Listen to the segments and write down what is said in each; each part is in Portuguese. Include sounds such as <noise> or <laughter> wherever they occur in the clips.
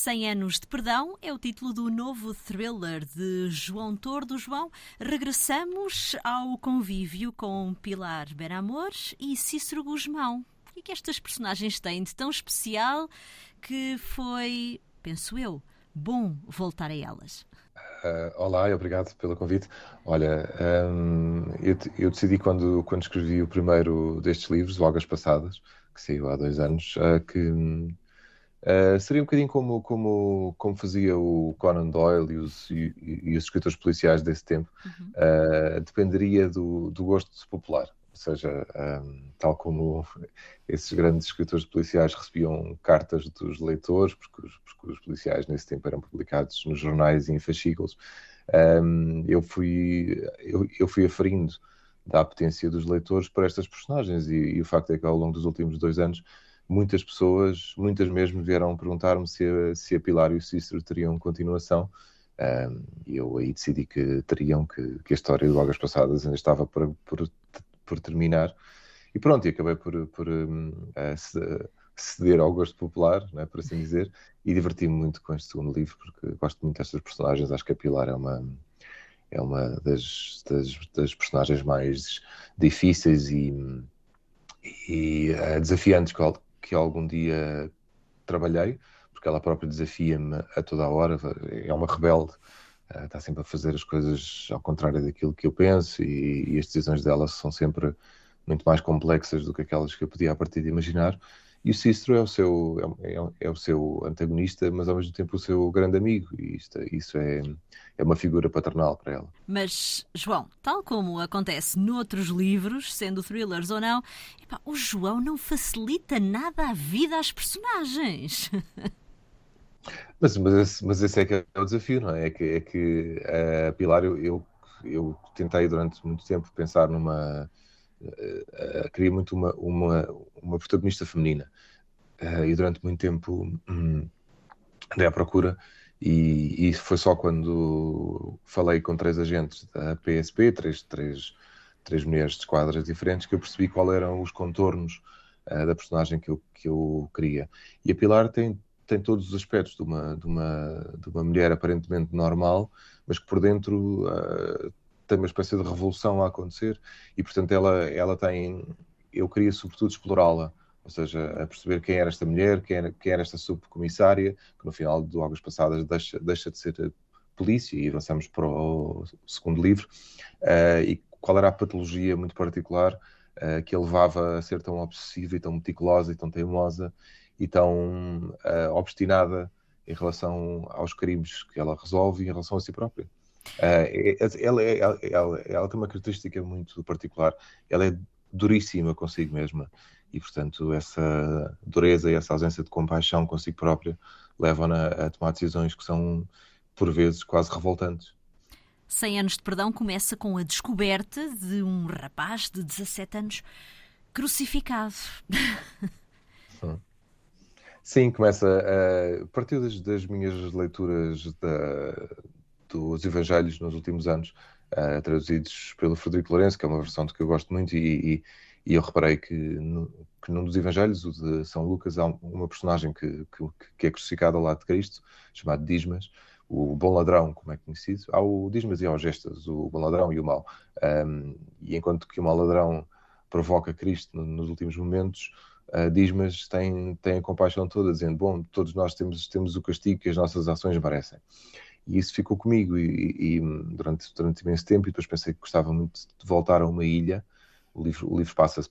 100 anos de perdão é o título do novo thriller de João Tordo. João, regressamos ao convívio com Pilar Beramor e Cícero Guzmão. O que estas personagens têm de tão especial que foi, penso eu, bom voltar a elas? Uh, olá obrigado pelo convite. Olha, um, eu, eu, decidi quando, quando escrevi o primeiro destes livros, Logas Passadas, que saiu há dois anos, uh, que uh, seria um bocadinho como, como, como fazia o Conan Doyle e os, e, e os escritores policiais desse tempo. Uhum. dependeria do, do gosto popular seja, um, tal como esses grandes escritores policiais recebiam cartas dos leitores, porque os, porque os, policiais nesse tempo eram publicados nos jornais e em fascículos, um, eu, fui, eu, eu fui aferindo da apetência dos leitores para estas personagens e, e, o facto é que ao longo dos últimos dois anos muitas pessoas, muitas mesmo vieram perguntar-me se, a, se a Pilar e o Cícero teriam continuação e eu aí decidi que teriam, que, que a história de Logas Passadas ainda estava por, por por terminar. E pronto, e acabei por, por um, ceder ao gosto popular, né, por assim dizer, e diverti-me muito com este segundo livro, porque gosto muito destas personagens. Acho que a Pilar é uma, é uma das, das, das personagens mais difíceis e, e uh, desafiantes que, que algum dia trabalhei, porque ela própria desafia-me a toda a hora, é uma rebelde uh, está sempre a fazer as coisas ao contrário daquilo que eu penso e, e, as decisões dela são sempre muito mais complexas do que aquelas que eu podia a partir de imaginar. E o Cícero é o seu, é, é, é o seu antagonista, mas ao mesmo tempo o seu grande amigo, e isto, isso é, é uma figura paternal para ela. Mas, João, tal como acontece noutros livros, sendo thrillers ou não, epá, o João não facilita nada a vida às personagens. <laughs> Mas, mas, esse, mas esse é que é o desafio, não é? É que, é que a uh, Pilar, eu, eu, eu, tentei durante muito tempo pensar numa. Uh, uh, queria muito uma, uma, uma protagonista feminina. Uh, e durante muito tempo um, andei à procura. E, e, foi só quando falei com três agentes da PSP, três, três, três mulheres de esquadras diferentes, que eu percebi qual eram os contornos da personagem que eu, que eu queria. E a Pilar tem tem todos os aspectos de uma, de uma, de uma mulher aparentemente normal, mas que por dentro uh, tem uma espécie de revolução a acontecer e, portanto, ela, ela tem. Eu queria, sobretudo, explorá-la, ou seja, a perceber quem era esta mulher, quem era, quem era esta subcomissária, que no final de Águas Passadas deixa, deixa de ser polícia e avançamos para o segundo livro, uh, e qual era a patologia muito particular uh, que a levava a ser tão obsessiva e tão meticulosa e tão teimosa e tão uh, obstinada em relação aos crimes que ela resolve e em relação a si própria. Uh, ela, ela, ela, ela, tem uma característica muito particular. Ela é duríssima consigo mesma e, portanto, essa dureza e essa ausência de compaixão consigo própria levam-na a tomar decisões que são, por vezes, quase revoltantes. 100 anos de perdão começa com a descoberta de um rapaz de 17 anos crucificado. Sim, começa a partir das, das minhas leituras da, dos Evangelhos nos últimos anos, uh, traduzidos pelo Frederico Lourenço, que é uma versão de que eu gosto muito, e, e, e eu reparei que, no, que num dos Evangelhos, o de São Lucas, há uma personagem que, que, que é crucificada ao lado de Cristo, chamado Dismas, o bom ladrão, como é conhecido. Há o Dismas e há o Gestas, o bom ladrão e o mau. Um, e enquanto que o mau ladrão provoca Cristo nos últimos momentos, uh, Dismas tem, tem a compaixão toda, dizendo: Bom, todos nós temos, temos o castigo que as nossas ações merecem. E isso ficou comigo e, e, durante, durante imenso tempo. E depois pensei que gostava muito de voltar a uma ilha. O livro, o livro passa-se,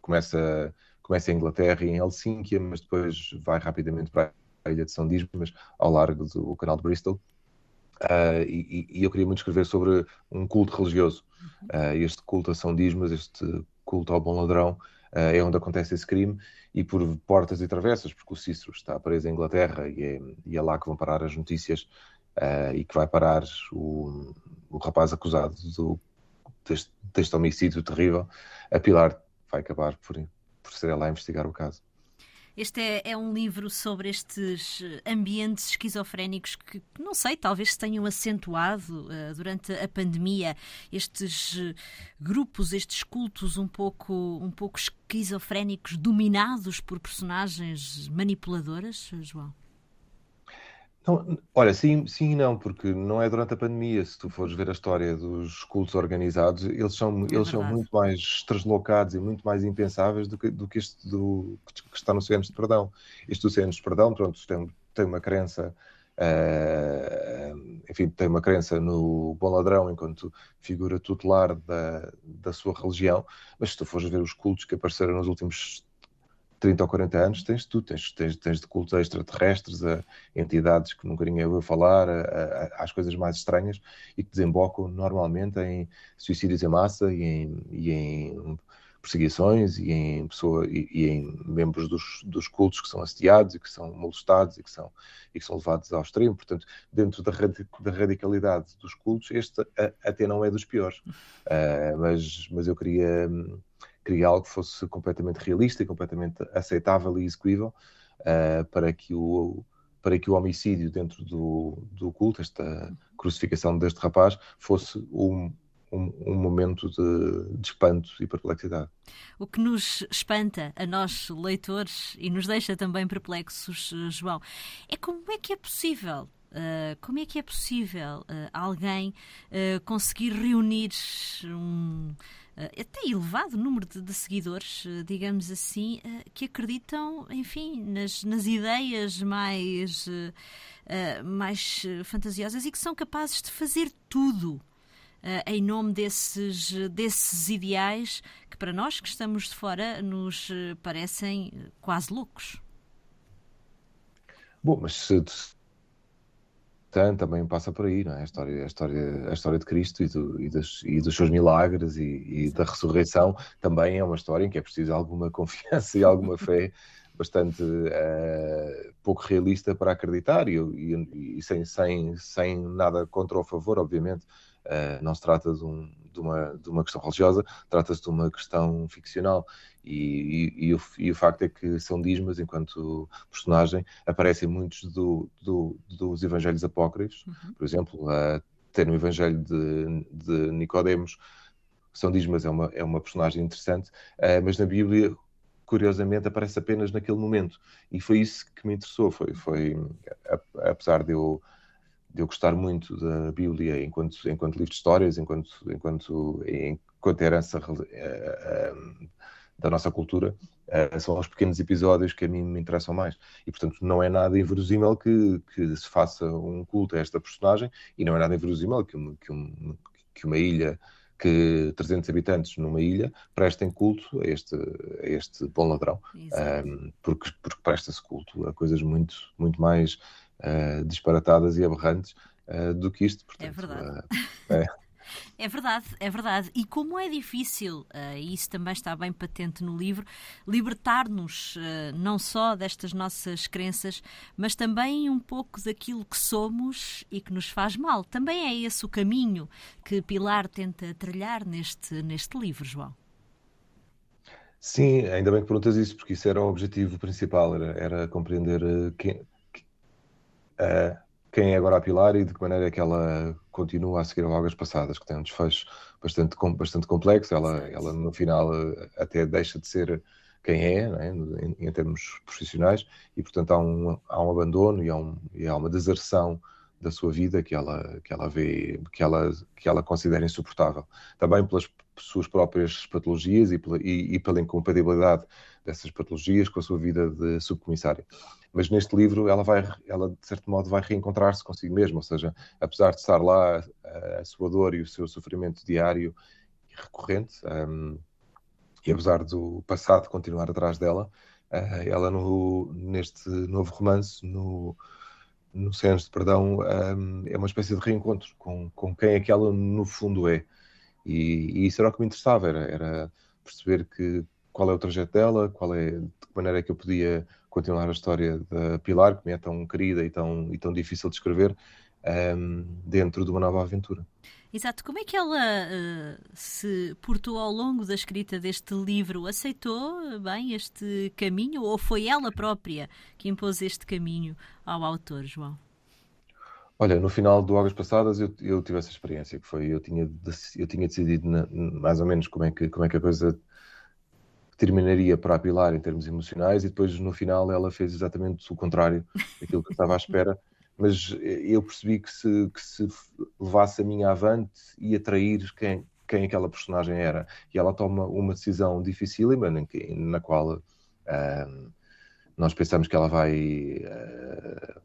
começa, começa em Inglaterra e em Helsínquia, mas depois vai rapidamente para a ilha de São Dismas, ao largo do canal de Bristol. Uh, e, e, eu queria muito escrever sobre um culto religioso. Uh, este culto a São Dismas, este culto ao bom ladrão, uh, é onde acontece esse crime, e por portas e travessas, porque o Cícero está preso em Inglaterra e é, e é lá que vão parar as notícias uh, e que vai parar o, o rapaz acusado do, deste, deste homicídio terrível. A Pilar vai acabar por, por ser ela a investigar o caso. Este é, é, um livro sobre estes ambientes esquizofrénicos que, não sei, talvez se tenham acentuado uh, durante a pandemia. Estes grupos, estes cultos um pouco, um pouco esquizofrénicos, dominados por personagens manipuladoras, João? Não, olha, sim, sim e não, porque não é durante a pandemia. Se tu fores ver a história dos cultos organizados, eles são, É eles são muito mais translocados e muito mais impensáveis do que, do que este do, que está no Cenos de Perdão. Este do Cenos de Perdão, pronto, tem, tem uma crença, eh, enfim, tem uma crença no bom ladrão enquanto figura tutelar da, da sua religião, mas se tu fores ver os cultos que apareceram nos últimos 30 ou 40 anos, tens tudo, tens, tens, tens de cultos extraterrestres, a entidades que nunca ninguém ouviu falar, a, a, às coisas mais estranhas e que desembocam normalmente em suicídios em massa e em, e em perseguições e em, pessoa, e, e, em membros dos, dos cultos que são assediados e que são molestados e que são, e que são levados ao extremo. Portanto, dentro da, da radicalidade dos cultos, este até não é dos piores. Uh, <laughs> mas, mas eu queria queria algo que fosse completamente realista completamente aceitável e execuível uh, para que o para que o homicídio dentro do, do culto, esta crucificação deste rapaz, fosse um, um, um momento de, de, espanto e perplexidade. O que nos espanta a nós, leitores, e nos deixa também perplexos, João, é como é que é possível Uh, como é que é possível uh, alguém uh, conseguir reunir um até elevado número de, de seguidores, digamos assim, que acreditam, enfim, nas, nas ideias mais, mais fantasiosas e que são capazes de fazer tudo em nome desses, desses ideais que para nós que estamos de fora nos parecem quase loucos. Bom, mas se, também passa por aí, não é? A história, a história, a história de Cristo e, do, e, dos, e dos, seus milagres e, e, da ressurreição também é uma história em que é preciso alguma <laughs> confiança e alguma fé bastante uh, pouco realista para acreditar e, sem, sem, sem nada contra ou a favor, obviamente. Uh, não se trata de, um, de, uma, de uma questão religiosa, trata-se de uma questão ficcional. E, e, e, o, e, o, facto é que São Dismas, enquanto personagem, aparecem muitos do, do, dos evangelhos apócrifos. Uhum. Por exemplo, tem no evangelho de, de Nicodemos, São Dismas é uma, é uma personagem interessante, uh, mas na Bíblia, curiosamente, aparece apenas naquele momento. E foi isso que me interessou. Foi, foi apesar de eu de eu gostar muito da Bíblia enquanto, enquanto livro de histórias, enquanto, enquanto, enquanto herança uh, da nossa cultura, uh, são os pequenos episódios que a mim me interessam mais. E, portanto, não é nada inverosímil que, que se faça um culto a esta personagem e não é nada inverosímil que, que, um, que uma ilha que 300 habitantes numa ilha prestem culto a este, a este bom ladrão, um, porque, porque presta-se culto a coisas muito, muito mais uh, disparatadas e aberrantes uh, do que isto. Portanto, é verdade. <laughs> É. É verdade, é verdade. E como é difícil, e isso também está bem patente no livro, libertar-nos não só destas nossas crenças, mas também um pouco daquilo que somos e que nos faz mal. Também é esse o caminho que Pilar tenta trilhar neste, neste livro, João. Sim, ainda bem que perguntas isso, porque isso era o objetivo principal, era, era compreender quem, uh, quem é agora a Pilar e de que maneira é que ela continua a seguir vagas passadas, que tem um desfecho bastante, bastante complexo. Ela, ela no final até deixa de ser quem é, é? Em, em, termos profissionais, e portanto há um, há um abandono e há, um, e há uma deserção da sua vida que ela, que ela vê, que ela, que ela considera insuportável. Também pelas suas próprias patologias e pela, e, e pela incompatibilidade dessas patologias com a sua vida de subcomissária. Mas neste livro ela vai, ela de certo modo vai reencontrar-se consigo mesma, ou seja, apesar de estar lá a, a sua dor e o seu sofrimento diário e recorrente, um, e apesar do passado continuar atrás dela, uh, ela no, neste novo romance, no, no Cenas de Perdão, um, é uma espécie de reencontro com, com quem é que ela no fundo é. E, e isso era o que me interessava, era, era perceber que, qual é o trajeto dela, qual é, de que maneira é que eu podia continuar a história da Pilar, que me é tão querida e tão, e tão difícil de escrever, um, dentro de uma nova aventura. Exato. Como é que ela uh, se portou ao longo da escrita deste livro? Aceitou bem este caminho ou foi ela própria que impôs este caminho ao autor, João? Olha, no final do Águas Passadas eu, eu tive essa experiência, que foi, eu tinha, eu tinha decidido na, mais ou menos como é que, como é que a coisa terminaria para a Pilar em termos emocionais e depois no final ela fez exatamente o contrário daquilo que eu estava à espera <laughs> mas eu percebi que se, que se levasse a minha avante ia atrair quem, quem aquela personagem era. E ela toma uma decisão dificílima na qual uh, nós pensamos que ela vai, uh,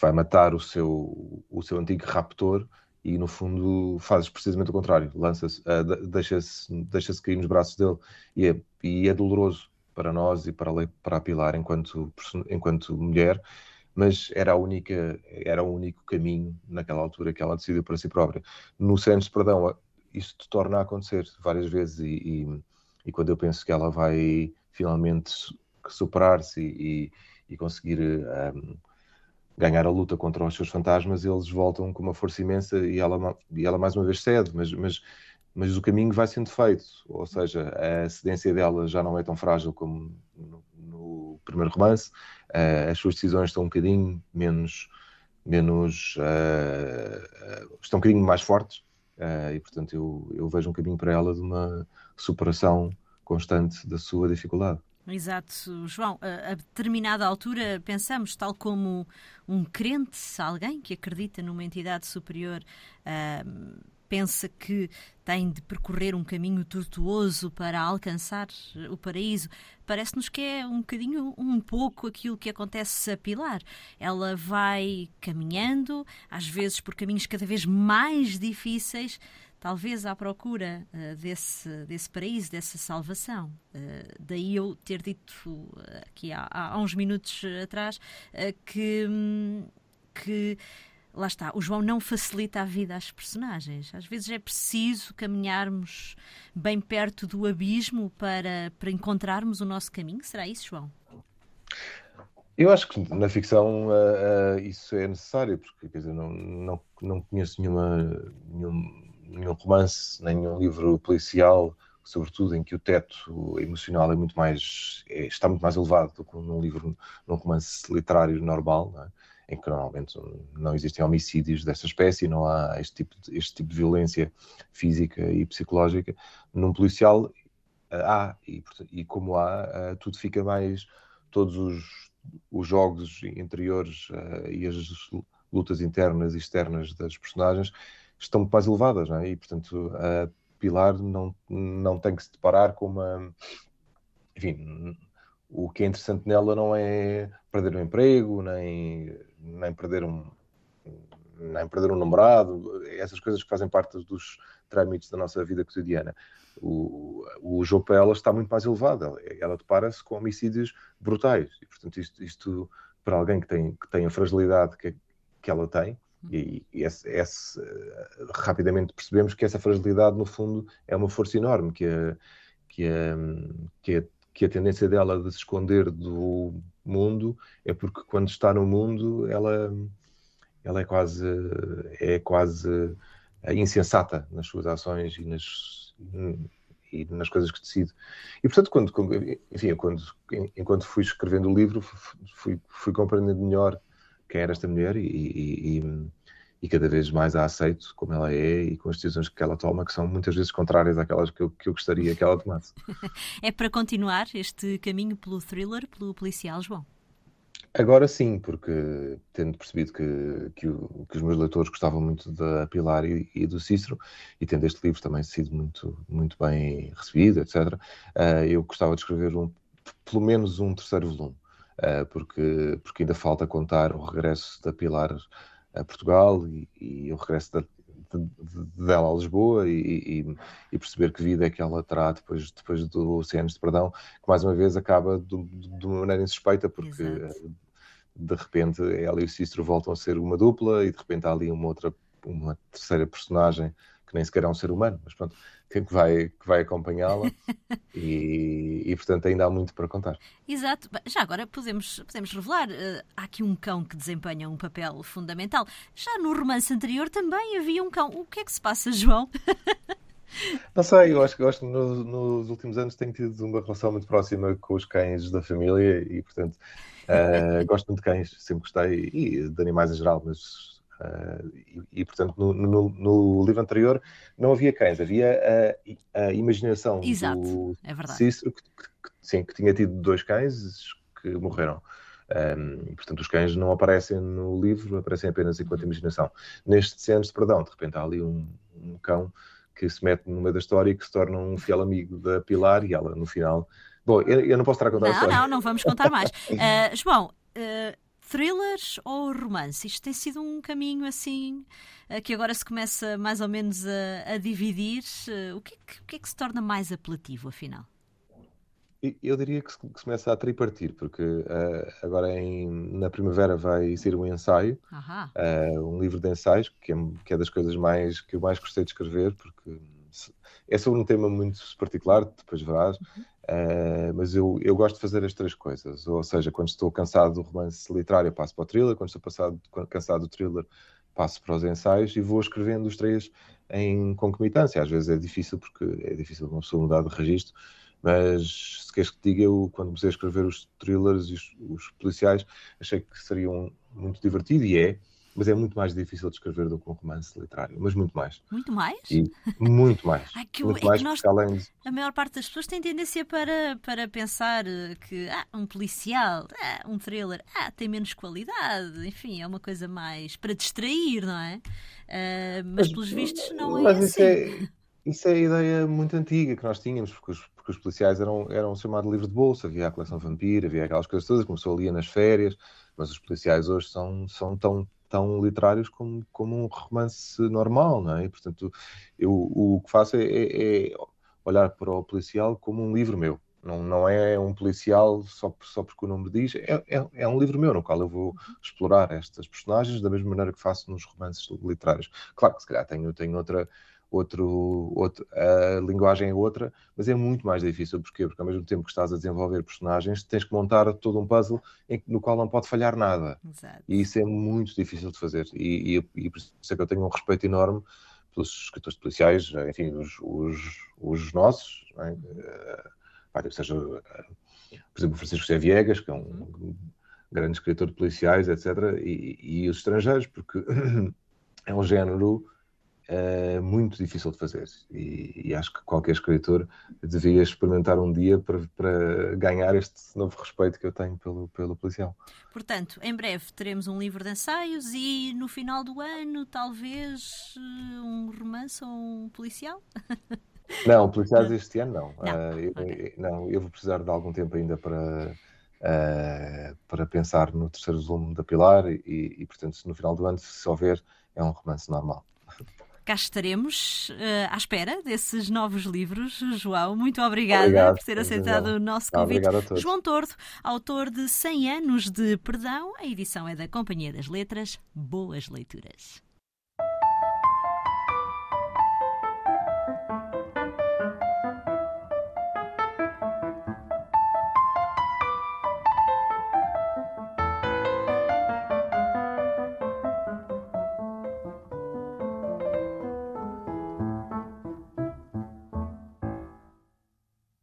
vai matar o seu, o seu antigo raptor e no fundo faz precisamente o contrário, lança-se, uh, deixa-se deixa cair nos braços dele e é, e é doloroso para nós e para a, para a Pilar enquanto, enquanto mulher, mas era a única, era o único caminho naquela altura que ela decidiu para si própria. No Senso Perdão, isto torna a acontecer várias vezes e, e, e quando eu penso que ela vai finalmente superar-se e, e, conseguir um, ganhar a luta contra os seus fantasmas, eles voltam com uma força imensa e ela, e ela mais uma vez cede, mas, mas mas o caminho vai sendo feito, ou seja, a cedência dela já não é tão frágil como no, no primeiro romance, uh, as suas decisões estão um bocadinho menos, menos uh, estão um bocadinho mais fortes, uh, e portanto eu, eu vejo um caminho para ela de uma superação constante da sua dificuldade. Exato, João. A, determinada altura pensamos, tal como um crente, alguém que acredita numa entidade superior, uh, pensa que tem de percorrer um caminho tortuoso para alcançar o paraíso. Parece-nos que é um bocadinho, um pouco aquilo que acontece a Pilar. Ela vai caminhando, às vezes por caminhos cada vez mais difíceis, talvez à procura uh, desse, desse paraíso, dessa salvação. Uh, daí eu ter dito uh, aqui há, há, uns minutos atrás que, hum, que lá está, o João não facilita a vida às personagens. Às vezes é preciso caminharmos bem perto do abismo para, para encontrarmos o nosso caminho. Será isso, João? Eu acho que na ficção uh, uh, isso é necessário, porque quer dizer, não, não, não conheço nenhuma, nenhum, nenhum romance, nenhum livro policial, sobretudo em que o teto emocional é muito mais, é, está muito mais elevado do que num livro, num romance literário normal. É? em que normalmente não existem homicídios dessa espécie, não há este tipo de, este tipo de violência física e psicológica. Num policial eh, há, e, e como há, eh, tudo fica mais. Todos os, os jogos interiores uh, e as lutas internas e externas das personagens estão muito mais elevadas, é? E, portanto, a Pilar não, não tem que se deparar com uma. Enfim, o que é interessante nela não é perder o emprego, nem, nem perder um nem perder um namorado, essas coisas que fazem parte dos trâmites da nossa vida cotidiana. O, o jogo para ela está muito mais elevado. Ela, ela depara-se com homicídios brutais. E, portanto, isto, isto, para alguém que tem, que tem a fragilidade que, que ela tem, e, e esse, esse, rapidamente percebemos que essa fragilidade, no fundo, é uma força enorme que a, que a, que a que a tendência dela de se esconder do mundo é porque quando está no mundo ela, ela é quase é quase insensata nas suas ações e nas, e nas coisas que decide. E portanto, quando, enfim, quando, enquanto fui escrevendo o livro, fui, fui compreendendo melhor quem era esta mulher e, e, e e cada vez mais a aceito como ela é e com as decisões que ela toma, que são muitas vezes contrárias àquelas que eu, que eu gostaria que ela tomasse. <laughs> é para continuar este caminho pelo thriller, pelo policial, João? Agora sim, porque tendo percebido que, que, o, que, os meus leitores gostavam muito da Pilar e, e, do Cícero, e tendo este livro também sido muito, muito bem recebido, etc., uh, eh, eu gostava de escrever um, pelo menos um terceiro volume, porque, porque ainda falta contar o regresso da Pilar a Portugal e, e o regresso da, de, dela a Lisboa e, e, e, perceber que vida é que ela terá depois, depois do Oceanos de Perdão, que mais uma vez acaba de, de uma maneira insuspeita, porque Exato. de repente ela e o Cícero voltam a ser uma dupla e de repente há ali uma outra, uma terceira personagem que nem sequer é um ser humano, mas pronto, que vai, que vai acompanhá-la <laughs> e, e, portanto, ainda há muito para contar. Exato. Já agora podemos, podemos revelar, uh, há aqui um cão que desempenha um papel fundamental. Já no romance anterior também havia um cão. O que é que se passa, João? <laughs> Não sei, eu acho que gosto no, nos últimos anos tenho tido uma relação muito próxima com os cães da família e, portanto, uh, <laughs> gosto muito de cães, sempre gostei, e de animais em geral, mas Uh, e, e, portanto, no, no, no, livro anterior não havia cães, havia a, a imaginação Exato, do é verdade. Cícero, que, que, sim, que tinha tido dois cães que morreram. Um, portanto, os cães não aparecem no livro, aparecem apenas enquanto imaginação. Neste Cenos de Perdão, de repente há ali um, um, cão que se mete no meio da história e que se torna um fiel amigo da Pilar e ela, no final. Bom, eu, eu não posso estar a contar não, a história. Não, não vamos contar mais. Uh, <laughs> João, uh, thrillers ou romance? Isto tem sido um caminho assim uh, que agora se começa mais ou menos a, a dividir. o, que é que, o que é que se torna mais apelativo, afinal? Eu diria que se, começa a tripartir, porque uh, agora em, na primavera vai ser um ensaio, uh, um livro de ensaios, que é, que é, das coisas mais que eu mais gostei de escrever, porque é sobre um tema muito particular, depois verás, uhum. Uh, mas eu, eu gosto de fazer as três coisas, ou seja, quando estou cansado do romance literário passo para o thriller, quando estou passado, cansado do thriller passo para os ensaios e vou escrevendo os três em concomitância. Às vezes é difícil porque é difícil uma pessoa mudar de registro, mas se queres que te diga, eu quando comecei a escrever os thrillers e os, os policiais, achei que seriam muito divertido e é, mas é muito mais difícil de escrever do que um romance literário, mas muito mais. Muito mais? E muito mais. <laughs> Ai, que, muito é mais nós, além de... A maior parte das pessoas tem tendência para, para pensar que ah, um policial, ah, um thriller, ah, tem menos qualidade, enfim, é uma coisa mais para distrair, não é? Uh, mas, mas pelos vistos não é mas assim. Isso é, isso é a ideia muito antiga que nós tínhamos, porque os, porque os policiais eram, eram chamados livros de bolsa, havia a coleção vampira, havia aquelas coisas todas, começou ali nas férias, mas os policiais hoje são, são tão tão literários como, como um romance normal, não é? E, portanto, eu o que faço é, é, é, olhar para o policial como um livro meu. Não, não é um policial só, só porque o nome diz, é, é, é, um livro meu no qual eu vou explorar estas personagens da mesma maneira que faço nos romances literários. Claro que se calhar tenho, tenho outra outro, outro, a linguagem é outra, mas é muito mais difícil. Porquê? Porque ao mesmo tempo que estás a desenvolver personagens, tens que montar todo um puzzle em, no qual não pode falhar nada. Exato. E isso é muito difícil de fazer. E, e, e por isso é que eu tenho um respeito enorme pelos escritores policiais, enfim, os, os, os nossos, é? seja, por exemplo, Francisco José Viegas, que é um grande escritor de policiais, etc., e, e os estrangeiros, porque <coughs> é um género é muito difícil de fazer e, e, acho que qualquer escritor devia experimentar um dia para, para, ganhar este novo respeito que eu tenho pelo, pelo policial. Portanto, em breve teremos um livro de ensaios e no final do ano talvez eh, um romance ou um policial? <laughs> Não, policiais este ano não. Não, uh, eu, okay. não, eu vou precisar de algum tempo ainda para, uh, para pensar no terceiro volume da Pilar e, e, portanto, no final do ano, se houver, é um romance normal <laughs> cá estaremos uh, à espera desses novos livros. João, muito obrigada Obrigado, por ter aceitado o nosso convite. João Tordo, autor de 100 anos de Perdão. A edição é da Companhia das Letras. Boas leituras.